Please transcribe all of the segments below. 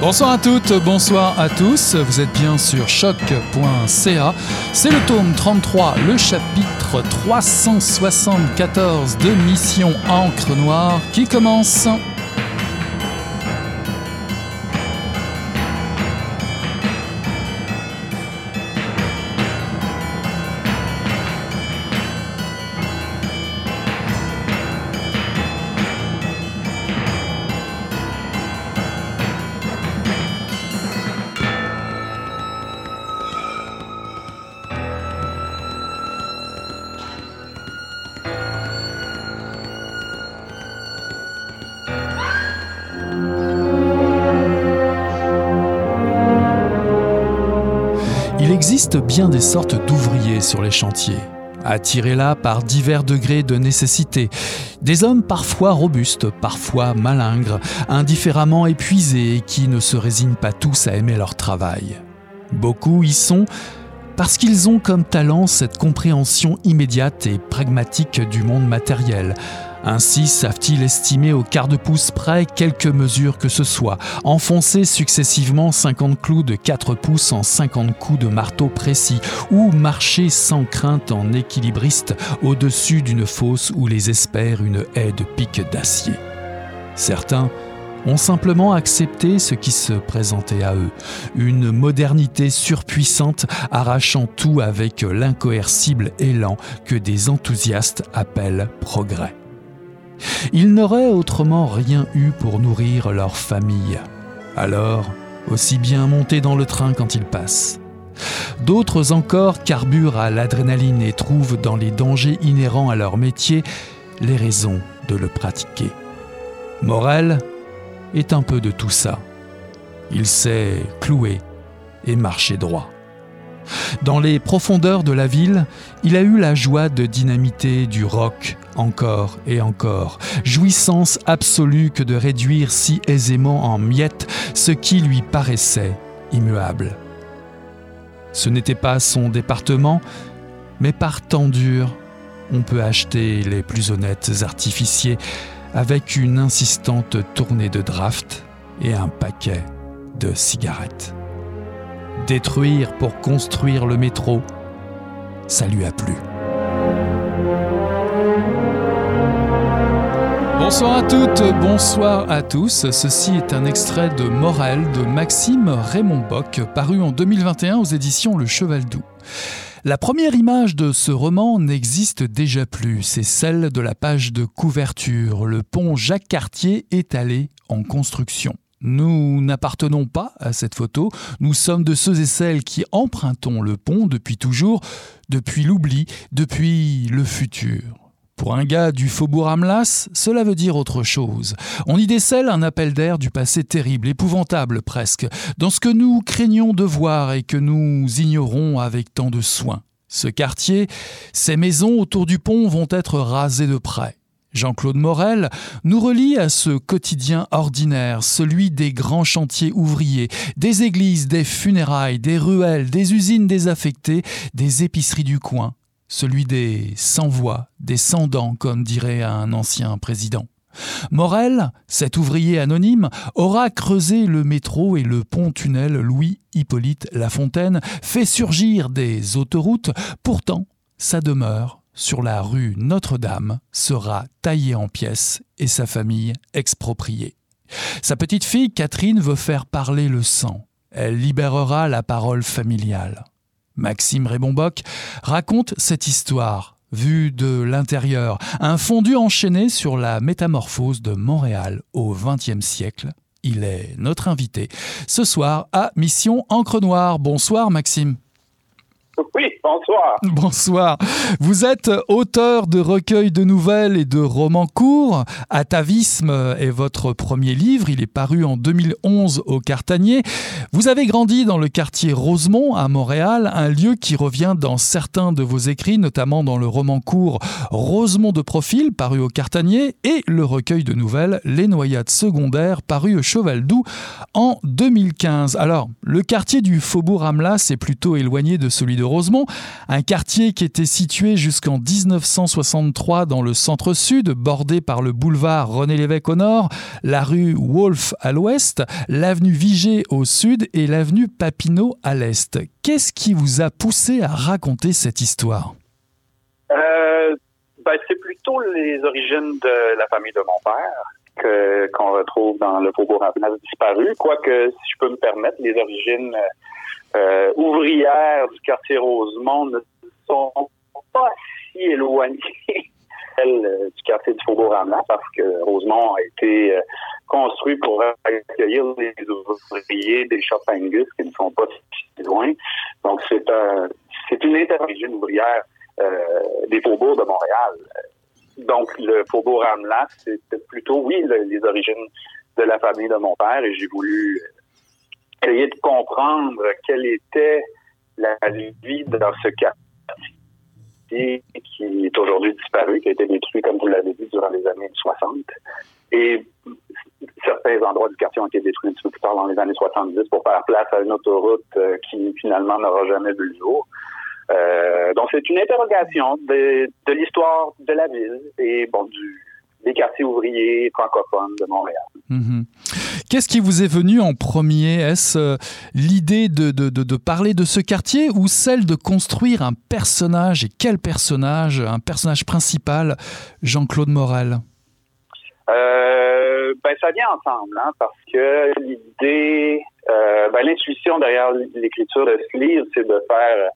Bonsoir à toutes, bonsoir à tous, vous êtes bien sur choc.ca. C'est le tome 33, le chapitre 374 de Mission Encre Noire qui commence. Des sortes d'ouvriers sur les chantiers, attirés là par divers degrés de nécessité. Des hommes parfois robustes, parfois malingres, indifféremment épuisés et qui ne se résignent pas tous à aimer leur travail. Beaucoup y sont parce qu'ils ont comme talent cette compréhension immédiate et pragmatique du monde matériel, ainsi savent-ils estimer au quart de pouce près quelques mesures que ce soit, enfoncer successivement 50 clous de 4 pouces en 50 coups de marteau précis, ou marcher sans crainte en équilibriste au-dessus d'une fosse où les espère une haie de piques d'acier. Certains ont simplement accepté ce qui se présentait à eux, une modernité surpuissante arrachant tout avec l'incoercible élan que des enthousiastes appellent progrès. Ils n'auraient autrement rien eu pour nourrir leur famille. Alors, aussi bien monter dans le train quand ils passent. D'autres encore carburent à l'adrénaline et trouvent dans les dangers inhérents à leur métier les raisons de le pratiquer. Morel est un peu de tout ça. Il sait clouer et marcher droit. Dans les profondeurs de la ville, il a eu la joie de dynamiter du roc encore et encore, jouissance absolue que de réduire si aisément en miettes ce qui lui paraissait immuable. Ce n'était pas son département, mais par temps dur, on peut acheter les plus honnêtes artificiers avec une insistante tournée de draft et un paquet de cigarettes détruire pour construire le métro, ça lui a plu. Bonsoir à toutes, bonsoir à tous. Ceci est un extrait de Morel de Maxime Raymond Bock, paru en 2021 aux éditions Le Cheval Doux. La première image de ce roman n'existe déjà plus, c'est celle de la page de couverture, le pont Jacques Cartier étalé en construction. Nous n'appartenons pas à cette photo, nous sommes de ceux et celles qui empruntons le pont depuis toujours, depuis l'oubli, depuis le futur. Pour un gars du faubourg Amlas, cela veut dire autre chose. On y décèle un appel d'air du passé terrible, épouvantable presque, dans ce que nous craignons de voir et que nous ignorons avec tant de soin. Ce quartier, ces maisons autour du pont vont être rasées de près. Jean-Claude Morel nous relie à ce quotidien ordinaire, celui des grands chantiers ouvriers, des églises, des funérailles, des ruelles, des usines désaffectées, des épiceries du coin, celui des sans-voix, des sans-dents, comme dirait un ancien président. Morel, cet ouvrier anonyme, aura creusé le métro et le pont-tunnel Louis-Hippolyte Lafontaine, fait surgir des autoroutes, pourtant sa demeure sur la rue Notre-Dame sera taillé en pièces et sa famille expropriée. Sa petite fille Catherine veut faire parler le sang. Elle libérera la parole familiale. Maxime Rébomboc raconte cette histoire vue de l'intérieur, un fondu enchaîné sur la métamorphose de Montréal au XXe siècle. Il est notre invité ce soir à Mission Encre Noire. Bonsoir Maxime. Oui, bonsoir. Bonsoir. Vous êtes auteur de recueils de nouvelles et de romans courts. Atavisme est votre premier livre. Il est paru en 2011 au Cartanier. Vous avez grandi dans le quartier Rosemont à Montréal, un lieu qui revient dans certains de vos écrits, notamment dans le roman court Rosemont de profil, paru au Cartanier, et le recueil de nouvelles Les Noyades secondaires, paru au Cheval Doux en 2015. Alors, le quartier du Faubourg Amlas est plutôt éloigné de celui de Rosemont, un quartier qui était situé jusqu'en 1963 dans le centre-sud, bordé par le boulevard René Lévesque au nord, la rue Wolfe à l'ouest, l'avenue Vigée au sud et l'avenue Papineau à l'est. Qu'est-ce qui vous a poussé à raconter cette histoire? Euh, ben, C'est plutôt les origines de la famille de mon père qu'on retrouve dans le faubourg Ramblin disparu, quoique, si je peux me permettre, les origines euh, ouvrières du quartier Rosemont ne sont pas si éloignées euh, du quartier du faubourg Ramblin parce que Rosemont a été euh, construit pour accueillir les ouvriers des shops Angus qui ne sont pas si loin. Donc c'est un c'est une interorigine ouvrière euh, des faubourgs de Montréal. Donc le faubourg Ramlas, c'était plutôt oui les origines de la famille de mon père et j'ai voulu essayer de comprendre quelle était la vie dans ce quartier qui est aujourd'hui disparu, qui a été détruit, comme vous l'avez dit, durant les années 60. Et certains endroits du quartier ont été détruits un petit peu plus tard dans les années 70 pour faire place à une autoroute euh, qui finalement n'aura jamais vu le jour. Euh, donc c'est une interrogation de, l'histoire de la ville et bon du des quartiers ouvriers francophones de Montréal. Mhm. Qu'est-ce qui vous est venu en premier Est-ce euh, l'idée de, de, de, parler de ce quartier ou celle de construire un personnage Et quel personnage Un personnage principal, Jean-Claude Morel? Euh, ben, Ça vient ensemble, hein, parce que l'idée, euh, ben, l'intuition derrière l'écriture de ce livre, c'est de faire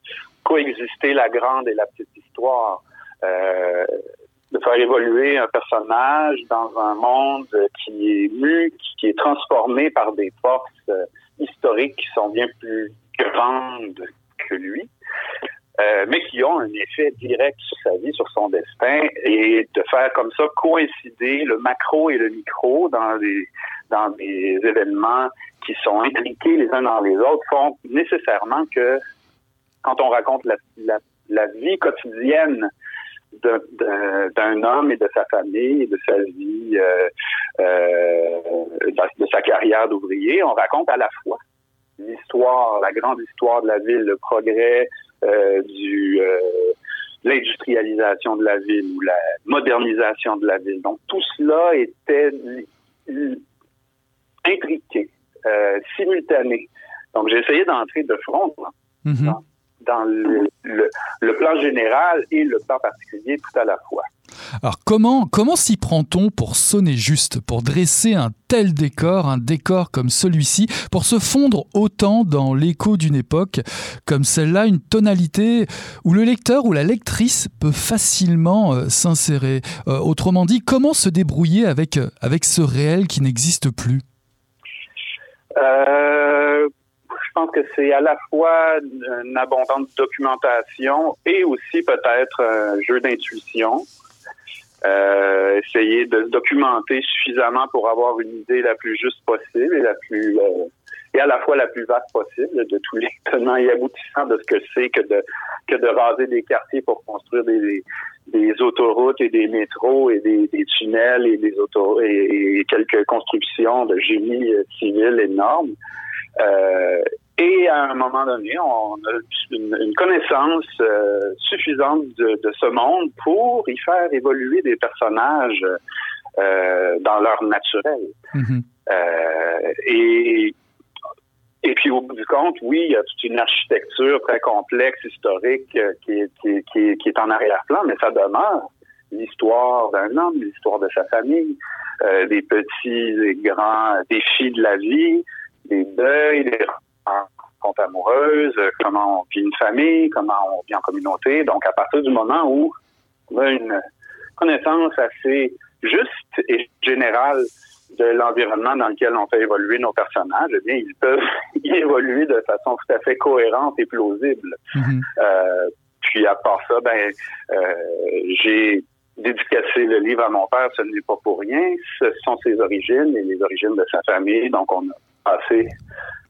coexister la grande et la petite histoire. De faire évoluer un personnage dans un monde qui est mu, qui est transformé par des forces euh, historiques qui sont bien plus grandes que lui, euh, mais qui ont un effet direct sur sa vie, sur son destin, et de faire comme ça coïncider le macro et le micro dans des dans des événements qui sont impliqués les uns dans les autres font nécessairement que quand on raconte la, la, la vie quotidienne d'un homme et de sa famille, de sa vie, euh, euh, de, sa carrière d'ouvrier. On raconte à la fois l'histoire, la grande histoire de la ville, le progrès euh, du l'industrialisation de la ville ou la modernisation de la ville. Donc tout cela était intriqué, simultané. Donc j'ai essayé d'entrer de front. Dans le, le, plan général et le plan particulier tout à la fois. Alors comment, comment s'y prend-on pour sonner juste, pour dresser un tel décor, un décor comme celui-ci, pour se fondre autant dans l'écho d'une époque comme celle-là, une tonalité où le lecteur ou la lectrice peut facilement euh, s'insérer? Euh, Autrement dit, comment se débrouiller avec, euh, avec ce réel qui n'existe plus? Euh, je pense que c'est à la fois une abondante documentation et aussi peut-être un jeu d'intuition. Euh, essayer de documenter suffisamment pour avoir une idée la plus juste possible et la plus euh, et à la fois la plus vaste possible de tous les tenants et aboutissants de ce que c'est que de que de raser des quartiers pour construire des, autoroutes et des métros et des, tunnels et des auto et, quelques constructions de génie civil énormes. Euh, et à un moment donné, on a une, connaissance euh, suffisante de, ce monde pour y faire évoluer des personnages euh, dans leur naturel. Mm-hmm. et et puis au bout du compte, oui, il y a toute une architecture très complexe, historique, qui est, qui, qui, qui est en arrière-plan, mais ça demeure l'histoire d'un homme, l'histoire de sa famille, euh, des petits et grands défis de la vie, des deuils, des rencontres amoureuses, comment on vit une famille, comment on vit en communauté. Donc, à partir du moment où on a une connaissance assez juste et générale de l'environnement dans lequel on fait évoluer nos personnages, eh bien, ils peuvent y évoluer de façon tout à fait cohérente et plausible. Mm-hmm. euh, puis à part ça, ben, euh, j'ai dédicacé le livre à mon père, ce n'est pas pour rien. Ce sont ses origines et les origines de sa famille. Donc, on a passé.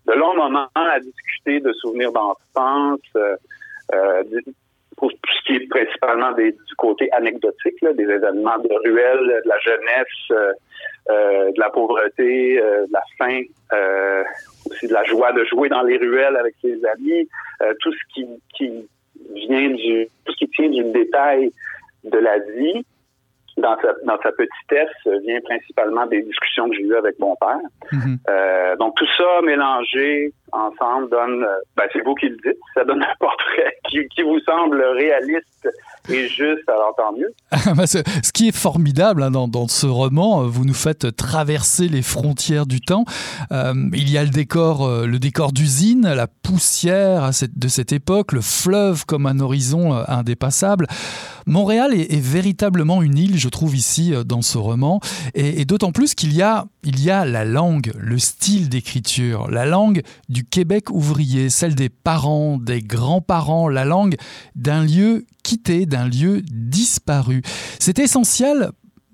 De longs moments à discuter de souvenirs d'enfance, euh, euh, pour ce qui est principalement des, du côté anecdotique, là, des événements de ruelle, de la jeunesse, euh, euh de la pauvreté, euh, de la faim, aussi de la joie de jouer dans les ruelles avec ses amis, tout ce qui, qui vient du, tout ce qui tient du détail de la vie, dans sa, dans sa petitesse vient principalement des discussions que j'ai eues avec mon père. Mhm. euh, donc tout ça mélangé ensemble donne, ben, c'est vous qui le dites, ça donne un portrait qui, qui vous semble réaliste et juste, alors tant mieux. Bah, ce qui est formidable hein, dans, ce roman, vous nous faites traverser les frontières du temps. Euh, il y a le décor, euh, le décor d'usine, la poussière de cette époque, le fleuve comme un horizon euh, indépassable. Montréal est, véritablement une île, je trouve, ici euh, dans ce roman, et, d'autant plus qu'il y a, y a la langue, le style d'écriture, la langue du Québec ouvrier, celle des parents, des grands-parents, la langue d'un lieu quitté, d'un lieu disparu. C'est essentiel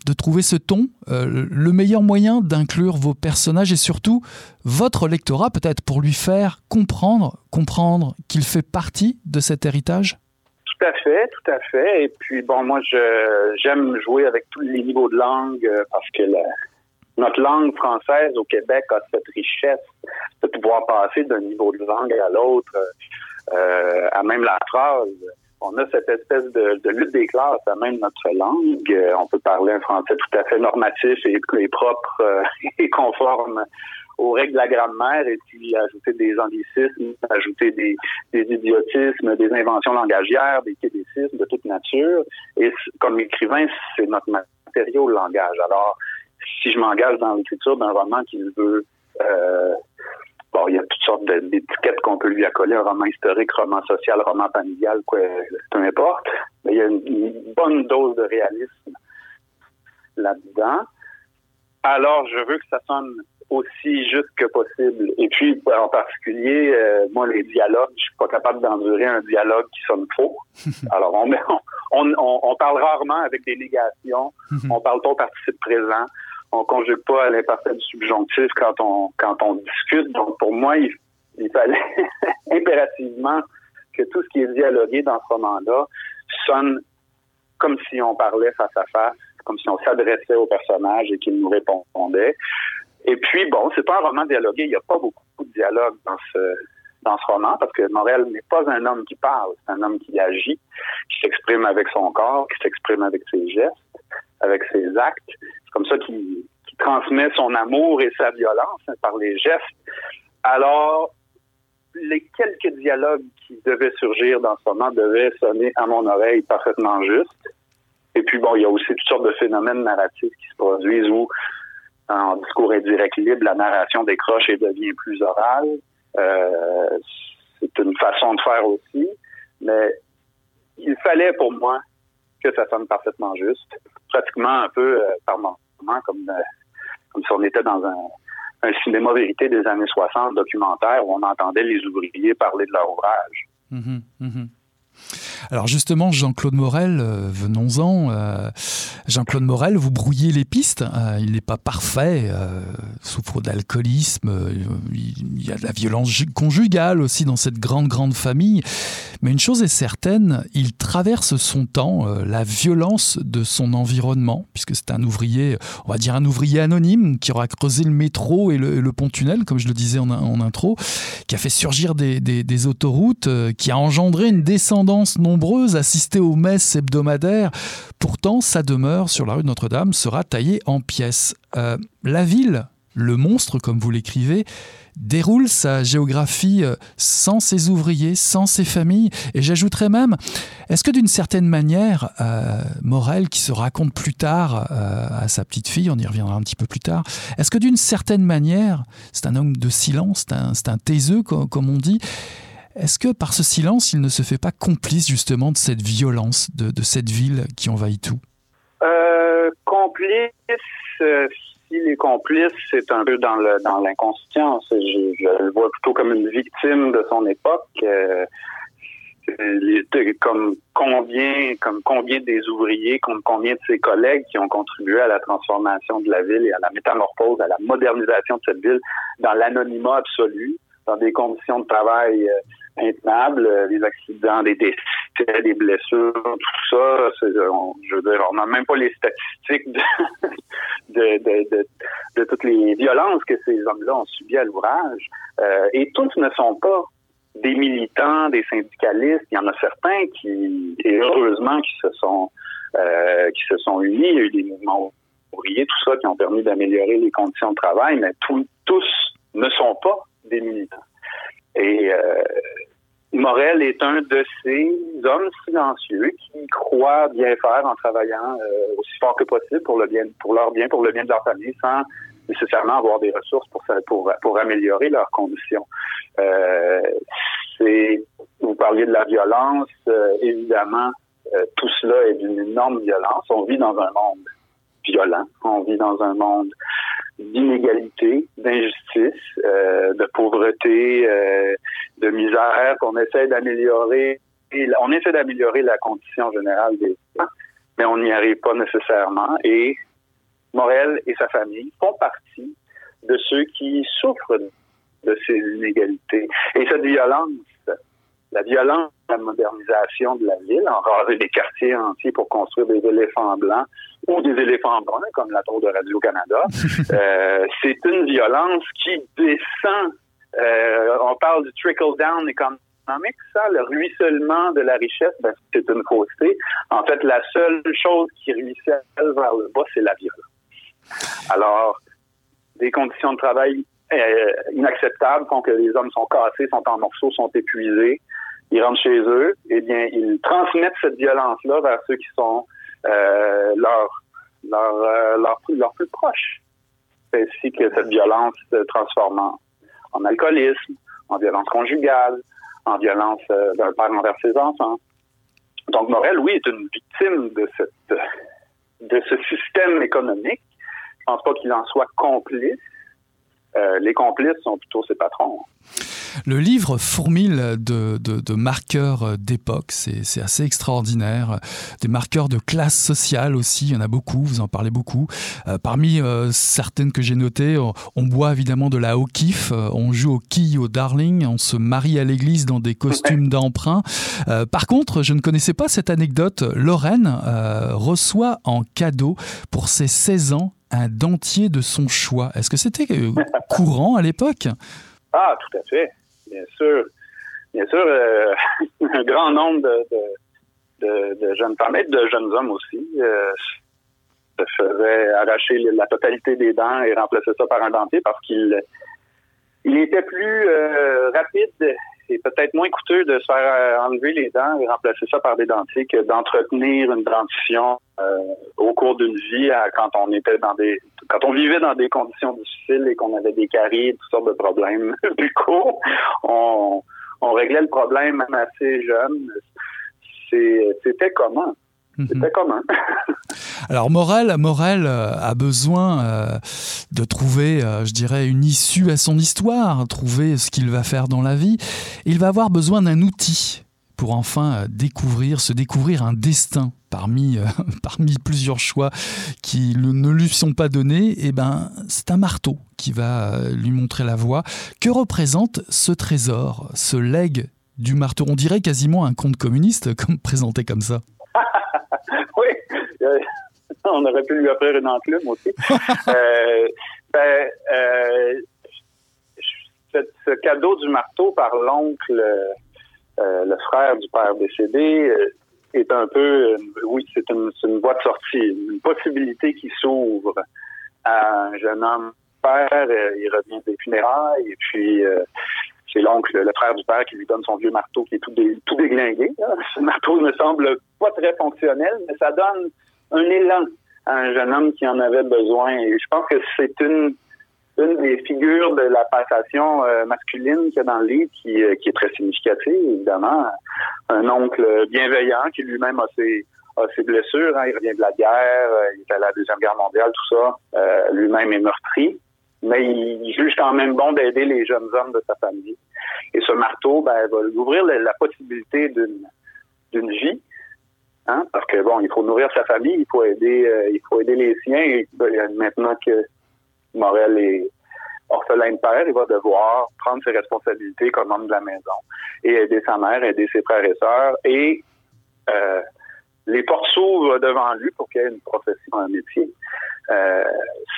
de trouver ce ton, euh, le meilleur moyen d'inclure vos personnages et surtout votre lectorat peut-être pour lui faire comprendre, comprendre qu'il fait partie de cet héritage? Tout à fait, tout à fait. Et puis bon, moi j'aime jouer avec tous les niveaux de langue euh, parce que notre langue française au Québec a cette richesse de pouvoir passer d'un niveau de langue à l'autre, euh, à même la phrase. On a cette espèce de, lutte des classes à même notre langue. Euh, on peut parler un français tout à fait normatif et, propre euh, et conforme aux règles de la grammaire et puis ajouter des anglicismes, ajouter des, des idiotismes, des inventions langagières, des québécismes de toute nature. Et comme écrivain, c'est notre matériau, le langage. Alors, si je m'engage dans l'écriture d'un roman qui veut... Euh, bon, il y a toutes sortes d'étiquettes qu'on peut lui accoler, un roman historique, roman social, roman familial, quoi, peu importe. Mais il y a une, une bonne dose de réalisme là-dedans. Alors, je veux que ça sonne aussi juste que possible. Et puis, en particulier, euh, moi, les dialogues, je suis pas capable d'endurer un dialogue qui sonne faux. Alors, on, on, on, on, parle rarement avec des négations. on parle pas au participe présent. On conjugue pas à l'imparfait du subjonctif quand on quand on discute. Donc, pour moi, il, fallait impérativement que tout ce qui est dialogué dans ce roman-là sonne comme si on parlait face à face, comme si on s'adressait au personnage et qu'il nous répondait. Et puis, bon, c'est pas un roman dialogué. Il n'y a pas beaucoup de dialogue dans ce, dans ce roman parce que Morel n'est pas un homme qui parle, c'est un homme qui agit, qui s'exprime avec son corps, qui s'exprime avec ses gestes, avec ses actes. C'est comme ça qu'il transmet son amour et sa violence hein, par les gestes. Alors, les quelques dialogues qui devaient surgir dans ce roman devaient sonner à mon oreille parfaitement juste. Et puis, bon, il y a aussi toutes sortes de phénomènes narratifs qui se produisent où en discours indirect libre, la narration décroche et devient plus orale. Euh, c'est une façon de faire aussi, mais il fallait pour moi que ça sonne parfaitement juste, pratiquement un peu euh, par moment, comme, euh, comme si on était dans un, cinéma vérité des années 60, documentaire, où on entendait les ouvriers parler de leur ouvrage. Mmh mmh alors justement, Jean-Claude Morel, euh, venons-en. Euh, Jean-Claude Morel, vous brouillez les pistes. Euh, il n'est pas parfait, souffre d'alcoolisme, il y a de la violence conjugale aussi dans cette grande, grande famille. Mais une chose est certaine, il traverse son temps, la violence de son environnement, puisque c'est un ouvrier, on va dire un ouvrier anonyme, qui aura creusé le métro et le, pont-tunnel, comme je le disais en, intro, qui a fait surgir des, des, des autoroutes, qui a engendré une descendance non nombreuses assister aux messes hebdomadaires. Pourtant, sa demeure sur la rue de Notre-Dame sera taillée en pièces. Euh, la ville, le monstre, comme vous l'écrivez, déroule sa géographie euh, sans ses ouvriers, sans ses familles. Et j'ajouterais même, est-ce que d'une certaine manière, euh, Morel, qui se raconte plus tard à sa petite fille, on y reviendra un petit peu plus tard, est-ce que d'une certaine manière, c'est un homme de silence, c'est un, un taiseux, comme on dit, est-ce que par ce silence, il ne se fait pas complice justement de cette violence, de, cette ville qui envahit tout? Euh, Complice, euh, s'il est complice, c'est un peu dans l'inconscience. Je, je, le vois plutôt comme une victime de son époque. Euh, comme combien, comme combien des ouvriers, comme combien de ses collègues qui ont contribué à la transformation de la ville et à la métamorphose, à la modernisation de cette ville dans l'anonymat absolu, dans des conditions de travail euh, intenable, euh, des accidents, des décès, des blessures, tout ça. On, je veux dire, on n'a même pas les statistiques de, toutes les violences que ces hommes-là ont subies à l'ouvrage. Euh, et tous ne sont pas des militants, des syndicalistes, il y en a certains qui, heureusement, qui se sont euh, qui se sont unis. Il y a eu des mouvements ouvriers, tout ça, qui ont permis d'améliorer les conditions de travail, mais tous ne sont pas des militants. Et euh, Morel est un de ces hommes silencieux qui croient bien faire en travaillant euh, aussi fort que possible pour le bien, pour leur bien, pour le bien de leur famille, sans nécessairement avoir des ressources pour pour, pour améliorer leurs conditions. Euh, c'est vous parliez de la violence, euh, évidemment, euh, tout cela est d'une énorme violence. On vit dans un monde violent, on vit dans un monde d'inégalité, d'injustice, euh, de pauvreté, euh, de misère qu'on essaie d'améliorer. On essaie d'améliorer la condition générale des gens, mais on n'y arrive pas nécessairement. Et Morel et sa famille font partie de ceux qui souffrent de ces inégalités. Et cette violence, la violence la modernisation de la ville, enraser des quartiers entiers pour construire des éléphants blancs ou des éléphants bruns, comme la tour de Radio-Canada, euh, c'est une violence qui descend. Euh, on parle du trickle-down économique, ça, le ruissellement de la richesse, ben, c'est une fausseté. En fait, la seule chose qui ruisselle vers le bas, c'est la violence. Alors, des conditions de travail euh, inacceptables font que les hommes sont cassés, sont en morceaux, sont épuisés ils rentrent chez eux, eh bien, ils transmettent cette violence-là vers ceux qui sont euh, leurs leur, euh, leur, leur, plus proches. Ainsi que cette violence se transforme en, alcoolisme, en violence conjugale, en violence euh, d'un père envers ses enfants. Donc, Morel, oui, est une victime de cette de ce système économique. Je pense pas qu'il en soit complice. Euh, les complices sont plutôt ses patrons. Le livre fourmille de, de, marqueurs d'époque, c'est assez extraordinaire. Des marqueurs de classe sociale aussi, il y en a beaucoup, vous en parlez beaucoup. Euh, parmi euh, certaines que j'ai notées, on, boit évidemment de la O'Keeffe, euh, on joue au quilles au Darling, on se marie à l'église dans des costumes d'emprunt. par contre, je ne connaissais pas cette anecdote. Lorraine reçoit en cadeau pour ses 16 ans un dentier de son choix. Est-ce que c'était courant à l'époque? Ah, tout à fait bien sûr, bien sûr, euh, un grand nombre de, jeunes femmes et de jeunes hommes aussi euh, se faisaient arracher la totalité des dents et remplacer ça par un dentier parce qu'il il était plus euh, rapide et peut-être moins coûteux de se faire enlever les dents et remplacer ça par des dentiers que d'entretenir une dentition au cours d'une vie quand on était dans des quand on vivait dans des conditions difficiles et qu'on avait des caries, toutes sortes de problèmes buccaux, on, on réglait le problème même assez jeune. C'était commun. Mhm. C'était commun. Alors Morel, Morel euh, a besoin euh, de trouver, euh, je dirais, une issue à son histoire, trouver ce qu'il va faire dans la vie. Il va avoir besoin d'un outil pour enfin découvrir, se découvrir un destin parmi, euh, parmi plusieurs choix qui ne lui sont pas donnés, et eh ben, c'est un marteau qui va lui montrer la voie. Que représente ce trésor, ce legs du marteau? On dirait quasiment un conte communiste, comme présenté comme ça. Oui, euh, on aurait pu lui offrir une enclume aussi. Ben, ce, cadeau du marteau par l'oncle, le frère du père décédé, est un peu, euh, oui, c'est une, une, voie de sortie, une possibilité qui s'ouvre à un jeune homme père. Euh, il revient des funérailles et puis euh, c'est l'oncle, le frère du père, qui lui donne son vieux marteau qui est tout, déglingué. Ce marteau ne semble pas très fonctionnel, mais ça donne un élan à un jeune homme qui en avait besoin. Je pense que c'est une des figures de la passation euh, masculine qu'il y a dans le livre qui, euh, qui est très significative, évidemment. Un oncle bienveillant qui lui-même a ses, a ses blessures. Hein. Il revient de la guerre, euh, il est à la Deuxième Guerre mondiale, tout ça. lui-même est meurtri. Mais il juge quand même bon d'aider les jeunes hommes de sa famille. Et ce marteau ben, va lui ouvrir la, possibilité d'une vie. Hein? Parce que bon, il faut nourrir sa famille, il faut aider, il faut aider les siens. Et ben, maintenant que Morel est orphelin de père, il va devoir prendre ses responsabilités comme homme de la maison et aider sa mère, aider ses frères et sœurs. Et euh, les portes s'ouvrent devant lui pour qu'il ait une profession, un métier. Euh,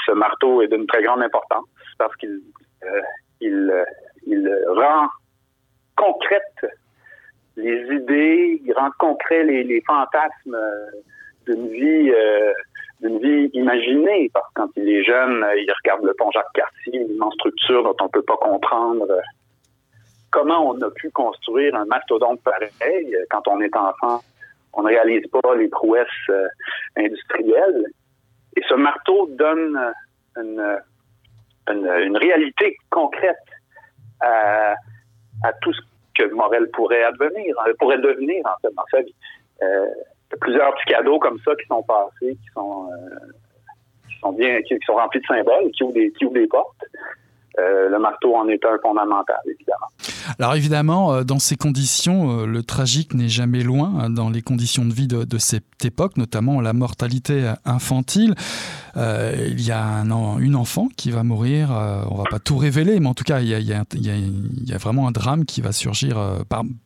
ce marteau est d'une très grande importance parce qu'il euh, il rend concrète les idées, il rend concret les, fantasmes d'une vie vie imaginée, parce que quand il est jeune, il regarde le pont Jacques-Cartier, une immense structure dont on ne peut pas comprendre comment on a pu construire un mastodonte pareil. Quand on est enfant, on ne réalise pas les prouesses euh, industrielles. Et ce marteau donne une, une, réalité concrète à, tout ce que Morel pourrait advenir, euh, pourrait devenir en fait sa vie. Euh, il y a plusieurs petits cadeaux comme ça qui sont passés, qui sont, qui sont bien, qui, sont remplis de symboles, qui ouvrent des portes. le marteau en est un fondamental, évidemment. Alors évidemment, euh, dans ces conditions, euh, le tragique n'est jamais loin, hein, dans les conditions de vie de, cette époque, notamment la mortalité infantile. Euh, il y a un, une enfant qui va mourir, on va pas tout révéler, mais en tout cas, il y a, vraiment un drame qui va surgir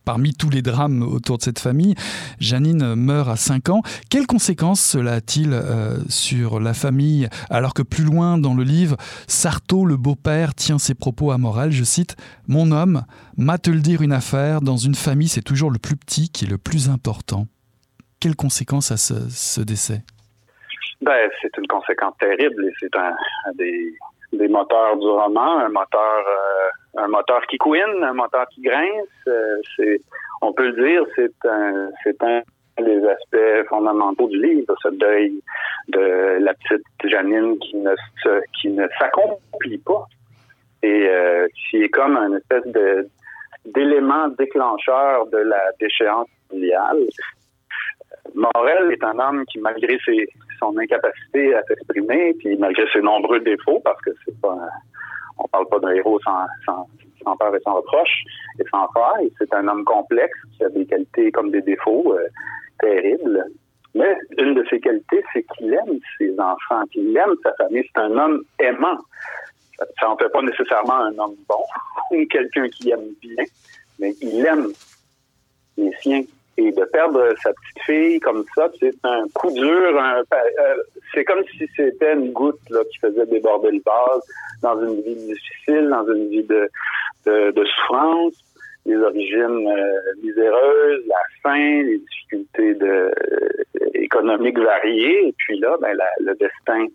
parmi tous les drames autour de cette famille. Janine meurt à 5 ans. Quelles conséquences cela a-t-il sur la famille Alors que plus loin dans le livre, Sarto, le beau-père, tient ses propos à morale, je cite, Mon homme, M'a te le dire une affaire, dans une famille, c'est toujours le plus petit qui est le plus important. Quelles conséquences a ce, décès? Ben, C'est une conséquence terrible et c'est un, des, des, moteurs du roman, un moteur, euh, un moteur qui couine, un moteur qui grince. Euh, on peut le dire, c'est un, c'est un des aspects fondamentaux du livre, ce deuil de la petite Janine qui ne qui ne s'accomplit pas et euh, qui est comme un espèce de d'élément déclencheur de la déchéance mondiale. Morel est un homme qui, malgré ses, son incapacité à s'exprimer, puis malgré ses nombreux défauts, parce que c'est pas, on parle pas d'un héros sans, sans, sans peur et sans reproche et sans faille, c'est un homme complexe qui a des qualités comme des défauts euh, terribles. Mais une de ses qualités, c'est qu'il aime ses enfants, qu'il aime sa famille. C'est un homme aimant ça n'en fait pas nécessairement un homme bon ou quelqu'un qui aime bien, mais il aime les siens. Et de perdre sa petite fille comme ça, c'est un coup dur. Euh, c'est comme si c'était une goutte là, qui faisait déborder le vase dans une vie difficile, dans une vie de, de, souffrance, les origines euh, miséreuses, la faim, les difficultés euh, économiques variées. Et puis là, ben, le destin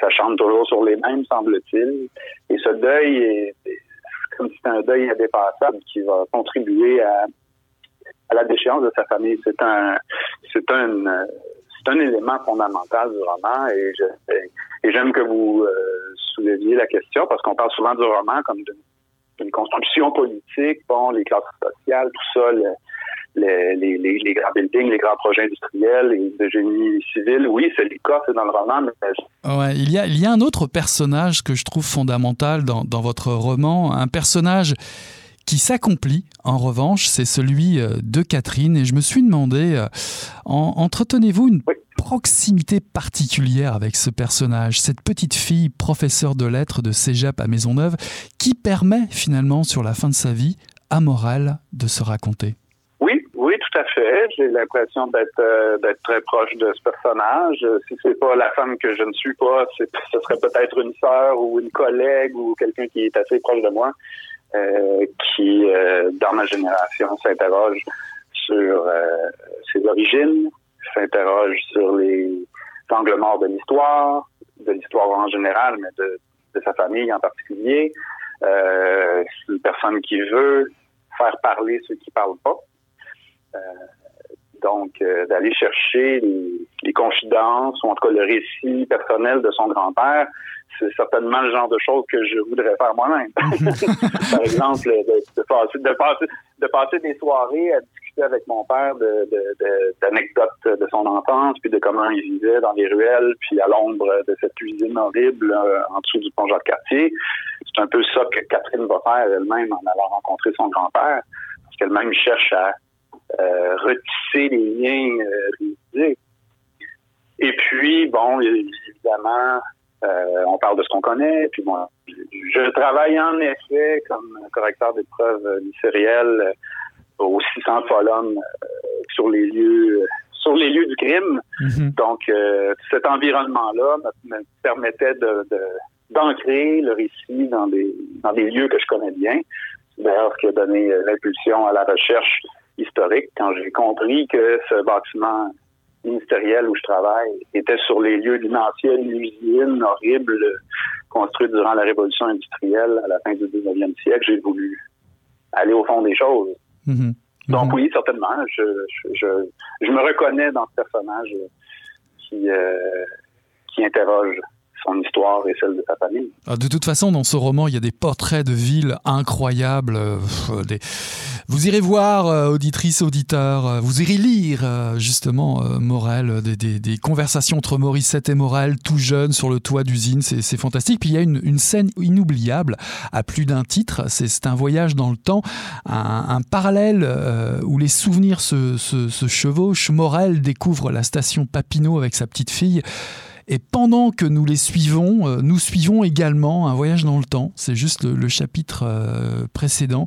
ça chante toujours sur les mêmes, semble-t-il. Et ce deuil est, comme si c'était un deuil indépassable qui va contribuer à, la déchéance de sa famille. C'est un, c'est un, c'est un élément fondamental du roman et, et j'aime que vous euh, souleviez la question parce qu'on parle souvent du roman comme d'une construction politique, bon, les classes sociales, tout ça, les, les, les, grands buildings, les grands projets industriels et de génie civil. Oui, c'est le cas, c'est dans le roman. Mais... Ouais, il, y a, il y a un autre personnage que je trouve fondamental dans, dans votre roman, un personnage qui s'accomplit, en revanche, c'est celui euh, de Catherine. Et je me suis demandé, euh, entretenez-vous une proximité particulière avec ce personnage, cette petite fille professeure de lettres de Cégep à Maisonneuve, qui permet finalement, sur la fin de sa vie, à Morale, de se raconter J'ai l'impression d'être euh, d'être très proche de ce personnage. Si c'est pas la femme que je ne suis pas, ce serait peut-être une sœur ou une collègue ou quelqu'un qui est assez proche de moi, euh, qui, euh, dans ma génération, s'interroge sur ses origines, s'interroge sur les angles morts de l'histoire, de l'histoire en général, mais de, de sa famille en particulier. c'est une personne qui veut faire parler ceux qui parlent pas. Euh, donc, euh, d'aller chercher les, confidences ou en tout cas le récit personnel de son grand-père, c'est certainement le genre de choses que je voudrais faire moi-même. Par exemple, de, passer, de, passer, de passer des soirées à discuter avec mon père d'anecdotes de, de, son enfance, puis de comment il vivait dans les ruelles, puis à l'ombre de cette cuisine horrible euh, en dessous du pont Jacques-Cartier. C'est un peu ça que Catherine va faire elle-même en allant rencontrer son grand-père, parce qu'elle-même cherche à euh, retisser les liens euh, Et puis, bon, évidemment, euh, on parle de ce qu'on connaît. Puis moi, je, travaille en effet comme correcteur d'épreuves ministérielles au 600 Folum sur les lieux sur les lieux du crime. Mm-hmm. Donc, cet environnement-là me, permettait de, d'ancrer le récit dans des dans des lieux que je connais bien. D'ailleurs, que a donné l'impulsion à la recherche historique quand j'ai compris que ce bâtiment ministériel où je travaille était sur les lieux d'une ancienne usine horrible construite durant la révolution industrielle à la fin du 19e siècle. J'ai voulu aller au fond des choses. Mm-hmm. Donc mm-hmm. oui, certainement, je, je, je, me reconnais dans ce personnage qui, euh, qui interroge son histoire et celle de sa famille. Ah, de toute façon, dans ce roman, il y a des portraits de villes incroyables. Euh. Vous irez voir, euh, auditrices, auditeurs, euh, vous irez lire justement Morel, des, conversations entre Morissette et Morel, tout jeune, sur le toit d'usine, c'est fantastique. Puis il y a une, scène inoubliable à plus d'un titre, c'est un voyage dans le temps, un, parallèle où les souvenirs se, se chevauchent. Morel découvre la station Papineau avec sa petite fille. Et pendant que nous les suivons, euh, nous suivons également un voyage dans le temps. C'est juste le, chapitre euh, précédent.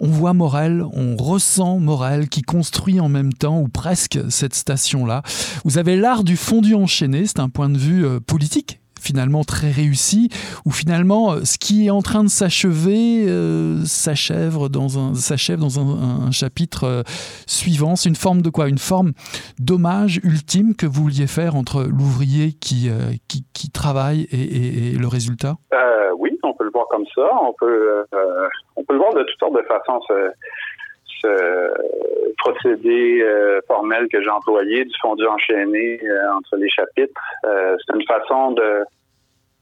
On voit Morel, on ressent Morel qui construit en même temps, ou presque, cette station-là. Vous avez l'art du fondu enchaîné, c'est un point de vue euh, politique finalement très réussi, où finalement euh, ce qui est en train de s'achever euh, s'achève dans un s'achève dans un, chapitre euh, suivant. C'est une forme de quoi? Une forme d'hommage ultime que vous vouliez faire entre l'ouvrier qui, qui, travaille et, le résultat? Oui, on peut le voir comme ça. On peut on peut le voir de toutes sortes de façons. Ce, procédé formel que j'ai employé du fondu enchaîné entre les chapitres. c'est une façon de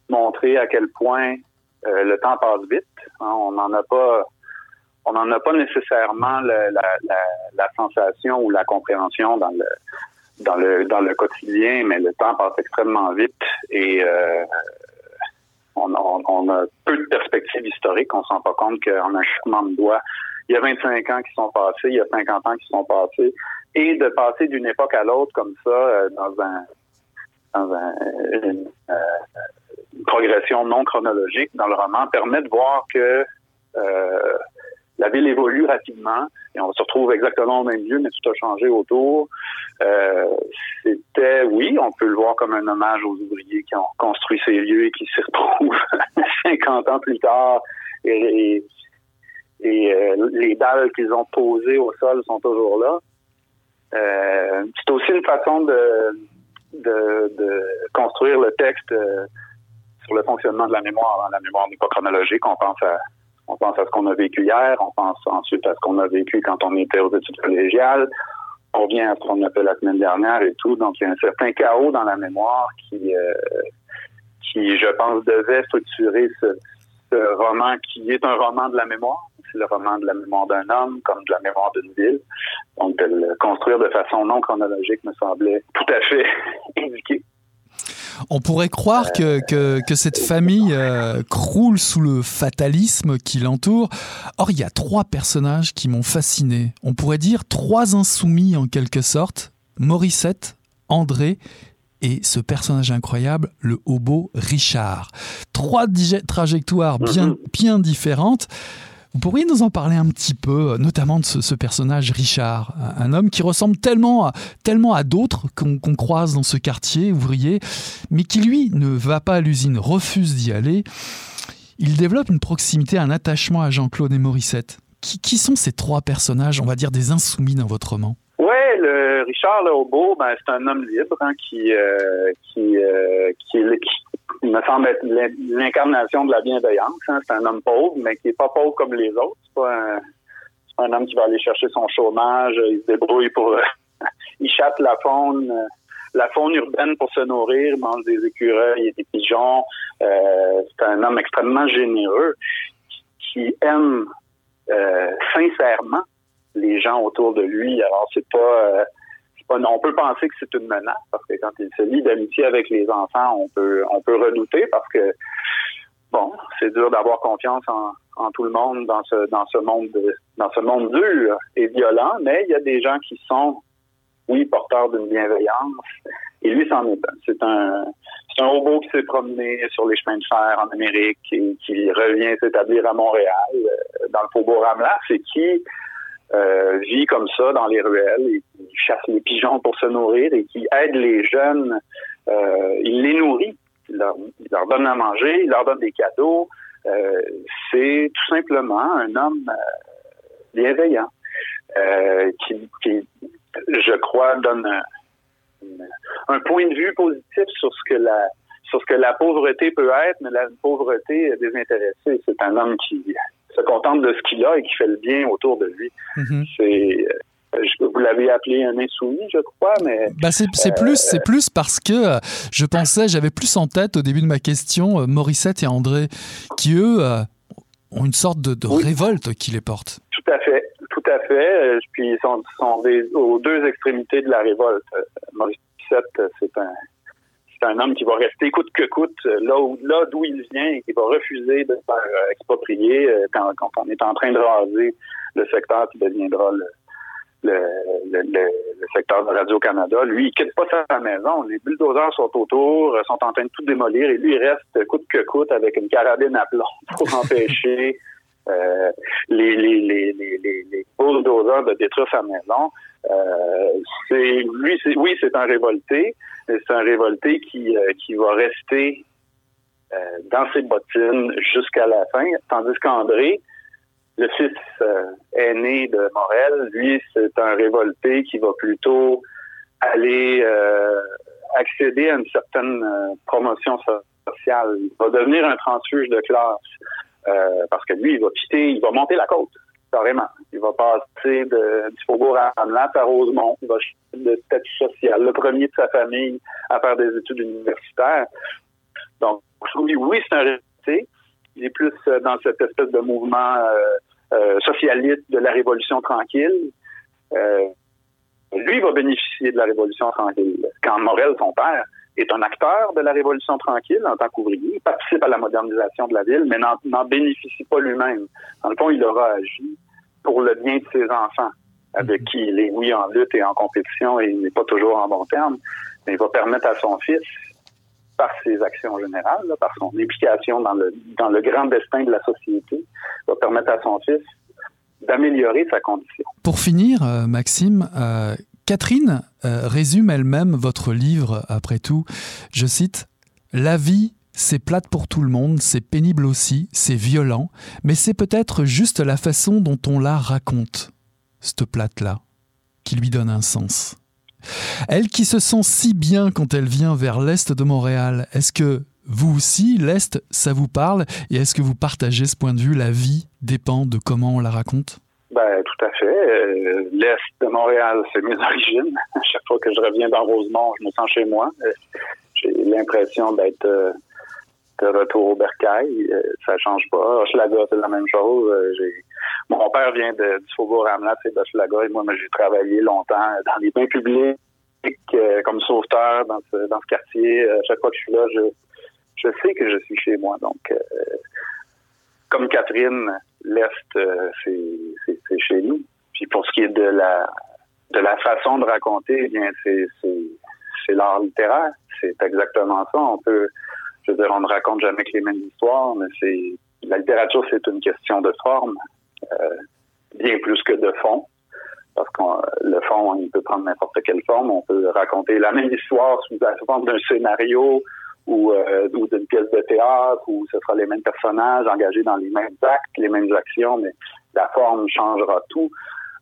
montrer à quel point euh, le temps passe vite. Hein. on n'en a pas on n'en a pas nécessairement la, sensation ou la compréhension dans le dans le dans le quotidien, mais le temps passe extrêmement vite et euh, on, a peu de perspectives historiques. On se rend pas compte qu'en un changement de doigt, il y a 25 ans qui sont passés, il y a 50 ans qui sont passés, et de passer d'une époque à l'autre comme ça euh, dans un dans un, progression non chronologique dans le roman permet de voir que euh, la ville évolue rapidement et on se retrouve exactement au même lieu, mais tout a changé autour. Euh, c'était, oui, on peut le voir comme un hommage aux ouvriers qui ont construit ces lieux et qui s'y retrouvent 50 ans plus tard et, euh, les dalles qu'ils ont posées au sol sont toujours là. c'est aussi une façon de, construire le texte sur le fonctionnement de la mémoire. La mémoire n'est pas chronologique. On pense à on pense à ce qu'on a vécu hier, on pense ensuite à ce qu'on a vécu quand on était aux études collégiales, on revient à ce qu'on a fait la semaine dernière et tout. Donc, il y a un certain chaos dans la mémoire qui, euh, je pense, devait structurer ce, roman qui est un roman de la mémoire. C'est le roman de la mémoire d'un homme comme de la mémoire d'une ville. Donc, de le construire de façon non chronologique me semblait tout à fait indiqué. On pourrait croire que, que, cette famille euh, croule sous le fatalisme qui l'entoure. Or, il y a trois personnages qui m'ont fasciné. On pourrait dire trois insoumis en quelque sorte. Morissette, André et ce personnage incroyable, le hobo Richard. Trois trajectoires bien, mhm. bien différentes. Vous pourriez nous en parler un petit peu, notamment de ce, personnage Richard, un homme qui ressemble tellement à, d'autres qu'on croise dans ce quartier ouvrier, mais qui lui ne va pas à l'usine, refuse d'y aller. Il développe une proximité, un attachement à Jean-Claude et Morissette. Qui, sont ces trois personnages, on va dire des insoumis dans votre roman? Ouais, le Richard Le Hobo, ben, c'est un homme libre hein, qui, euh, qui, euh, qui, il me semble être l'incarnation de la bienveillance. Hein. C'est un homme pauvre, mais qui est pas pauvre comme les autres. C'est pas un, pas un homme qui va aller chercher son chômage. Il se débrouille pour... il chatte la faune euh, la faune urbaine pour se nourrir, mange des écureuils et des pigeons. Euh, c'est un homme extrêmement généreux qui aime euh, sincèrement les gens autour de lui. Alors c'est pas on peut penser que c'est une menace parce que quand il se lie d'amitié avec les enfants, on peut on peut redouter parce que bon, c'est dur d'avoir confiance en, tout le monde dans ce dans ce monde dans ce monde dur et violent, mais il y a des gens qui sont oui porteurs d'une bienveillance et lui c'en est un. C'est un c'est un robot qui s'est promené sur les chemins de fer en Amérique et qui revient s'établir à Montréal euh, dans le faubourg Ramelas et qui euh, vit comme ça dans les ruelles et qui chasse les pigeons pour se nourrir et qui aide les jeunes. Euh, il les nourrit, il leur, donne à manger, il leur donne des cadeaux. Euh, c'est tout simplement un homme bienveillant, qui, qui, je crois, donne un, point de vue positif sur ce que la sur ce que la pauvreté peut être, mais la pauvreté désintéressée. C'est un homme qui se contente de ce qu'il a et qui fait le bien autour de lui. Mm-hmm. C'est vous l'avez appelé un insoumis, je crois, mais bah c'est plus c'est euh, plus parce que euh, je pensais j'avais plus en tête au début de ma question euh, Morissette et André qui eux ont une sorte de, révolte qui les porte. Tout à fait, tout à fait. Puis ils sont, sont aux deux extrémités de la révolte. Morissette, c'est un c'est un homme qui va rester coûte que coûte là où là d'où il vient et qui va refuser de se faire exproprier quand, quand on est en train de raser le secteur qui deviendra le le, le, secteur de Radio-Canada. Lui, il quitte pas sa maison. Les bulldozers sont autour, sont en train de tout démolir et lui, il reste coûte que coûte avec une carabine à plomb pour empêcher euh, les, les, les, de détruire sa maison. C'est oui, c'est un révolté. C'est un révolté qui, euh, qui va rester euh, dans ses bottines jusqu'à la fin, tandis qu'André, le fils aîné de Morel, lui, c'est un révolté qui va plutôt aller accéder à une certaine promotion sociale. Il va devenir un transfuge de classe parce que lui, il va quitter, il va monter la côte, carrément. Il va passer de, du Faubourg à Hamelin à Rosemont. Il va changer de statut social, le premier de sa famille à faire des études universitaires. Donc, oui, oui, c'est un révolté il est plus euh, dans cette espèce de mouvement euh, euh, socialiste de la Révolution tranquille. lui va bénéficier de la Révolution tranquille. Quand Morel, son père, est un acteur de la Révolution tranquille en tant qu'ouvrier, il participe à la modernisation de la ville, mais n'en bénéficie pas lui-même. Dans le fond, il aura agi pour le bien de ses enfants, avec qui il est, oui, en lutte et en compétition, et il n'est pas toujours en bon terme, mais il va permettre à son fils par ses actions générales, par son implication dans le, dans le grand destin de la société, va permettre à son fils d'améliorer sa condition. Pour finir, euh, Maxime, euh, Catherine euh, résume elle-même votre livre, après tout. Je cite La vie, c'est plate pour tout le monde, c'est pénible aussi, c'est violent, mais c'est peut-être juste la façon dont on la raconte, cette plate-là, qui lui donne un sens. Elle qui se sent si bien quand elle vient vers l'Est de Montréal, est-ce que vous aussi, l'Est, ça vous parle? Et est-ce que vous partagez ce point de vue? La vie dépend de comment on la raconte? Ben, tout à fait. Euh, L'Est de Montréal, c'est mes origines. À chaque fois que je reviens dans Rosemont, je me sens chez moi. Euh, j'ai l'impression d'être euh, de retour au bercail. ça change pas. Hochelaga, c'est la même chose. Mon père vient de, du Faubourg Ramlat, c'est d'Hochelaga, et moi, j'ai travaillé longtemps dans les bains publics comme sauveteur dans ce, dans ce quartier. À chaque fois que je suis là, je, je sais que je suis chez moi. Donc, euh, comme Catherine, l'Est, euh, c'est chez nous. Puis pour ce qui est de la de la façon de raconter, eh bien c'est l'art littéraire. C'est exactement ça. On peut, je veux dire, on ne raconte jamais que les mêmes histoires, mais c'est la littérature, c'est une question de forme, bien plus que de fond parce que le fond, il peut prendre n'importe quelle forme. On peut raconter la même histoire sous la forme d'un scénario ou, euh, ou d'une pièce de théâtre où ce sera les mêmes personnages engagés dans les mêmes actes, les mêmes actions, mais la forme changera tout.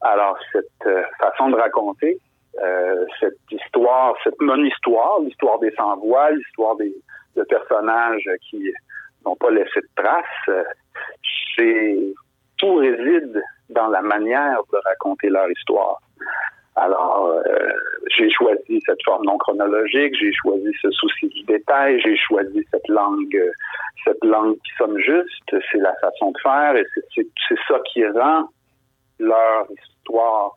Alors, cette euh, façon de raconter, euh, cette histoire, cette non-histoire, l'histoire des sans-voix, l'histoire des de personnages qui n'ont pas laissé de traces, c'est tout réside dans la manière de raconter leur histoire. Alors, euh, j'ai choisi cette forme non chronologique, j'ai choisi ce souci du détail, j'ai choisi cette langue, cette langue qui sonne juste, c'est la façon de faire et c'est ça qui rend leur histoire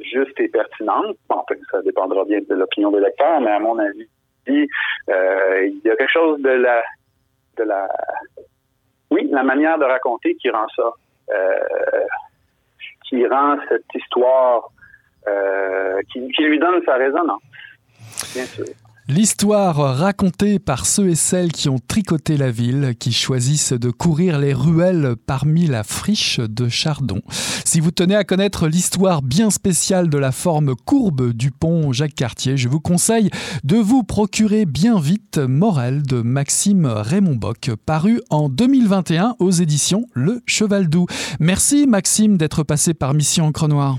juste et pertinente. Enfin, ça dépendra bien de l'opinion des lecteurs, mais à mon avis, euh, il y a quelque chose de la, de la, oui, la manière de raconter qui rend ça euh, qui rend cette histoire, euh, qui, lui donne sa résonance, bien sûr. L'histoire racontée par ceux et celles qui ont tricoté la ville, qui choisissent de courir les ruelles parmi la friche de Chardon. Si vous tenez à connaître l'histoire bien spéciale de la forme courbe du pont Jacques Cartier, je vous conseille de vous procurer bien vite Morel de Maxime Raymond Bock, paru en 2021 aux éditions Le Cheval Doux. Merci Maxime d'être passé par Mission Encre Noire.